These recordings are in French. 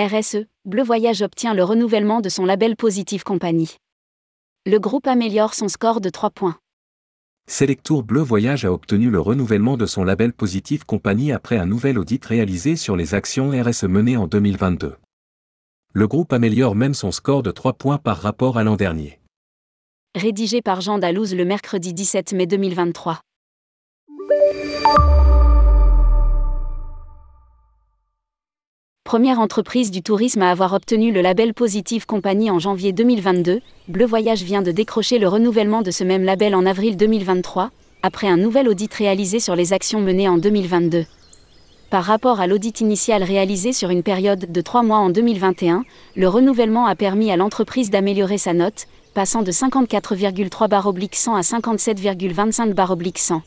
RSE, Bleu Voyage obtient le renouvellement de son label Positive Compagnie. Le groupe améliore son score de 3 points. Selectour Bleu Voyage a obtenu le renouvellement de son label Positive Compagnie après un nouvel audit réalisé sur les actions RSE menées en 2022. Le groupe améliore même son score de 3 points par rapport à l'an dernier. Rédigé par Jean Dalouse le mercredi 17 mai 2023. Première entreprise du tourisme à avoir obtenu le label Positive Compagnie en janvier 2022, Bleu Voyage vient de décrocher le renouvellement de ce même label en avril 2023, après un nouvel audit réalisé sur les actions menées en 2022. Par rapport à l'audit initial réalisé sur une période de 3 mois en 2021, le renouvellement a permis à l'entreprise d'améliorer sa note, passant de 54,3 bar 100 à 57,25 bar 100.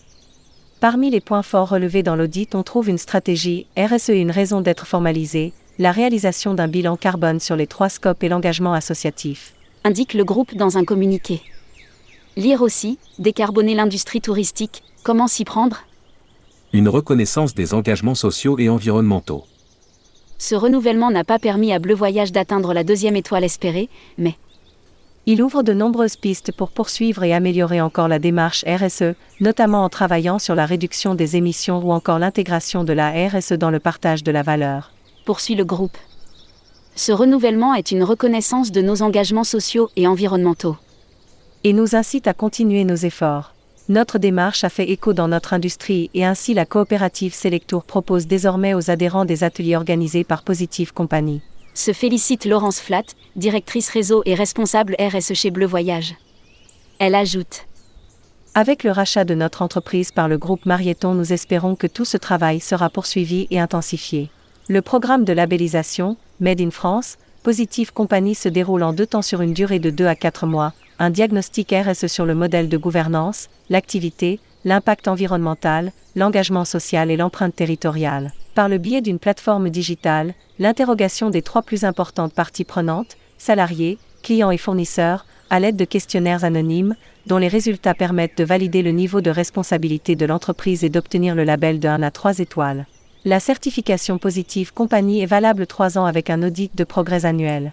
Parmi les points forts relevés dans l'audit, on trouve une stratégie RSE et une raison d'être formalisée, la réalisation d'un bilan carbone sur les trois scopes et l'engagement associatif. Indique le groupe dans un communiqué. Lire aussi, décarboner l'industrie touristique, comment s'y prendre? Une reconnaissance des engagements sociaux et environnementaux. Ce renouvellement n'a pas permis à Bleu Voyage d'atteindre la deuxième étoile espérée, mais il ouvre de nombreuses pistes pour poursuivre et améliorer encore la démarche RSE, notamment en travaillant sur la réduction des émissions ou encore l'intégration de la RSE dans le partage de la valeur. Poursuit le groupe. Ce renouvellement est une reconnaissance de nos engagements sociaux et environnementaux. Et nous incite à continuer nos efforts. Notre démarche a fait écho dans notre industrie et ainsi la coopérative Selectour propose désormais aux adhérents des ateliers organisés par Positive Company se félicite Laurence Flatt, directrice réseau et responsable RSE chez Bleu Voyage. Elle ajoute Avec le rachat de notre entreprise par le groupe Marieton, nous espérons que tout ce travail sera poursuivi et intensifié. Le programme de labellisation, Made in France, Positive Compagnie se déroule en deux temps sur une durée de 2 à 4 mois, un diagnostic RSE sur le modèle de gouvernance, l'activité, l'impact environnemental, l'engagement social et l'empreinte territoriale. Par le biais d'une plateforme digitale, l'interrogation des trois plus importantes parties prenantes, salariés, clients et fournisseurs, à l'aide de questionnaires anonymes, dont les résultats permettent de valider le niveau de responsabilité de l'entreprise et d'obtenir le label de 1 à 3 étoiles. La certification positive compagnie est valable 3 ans avec un audit de progrès annuel.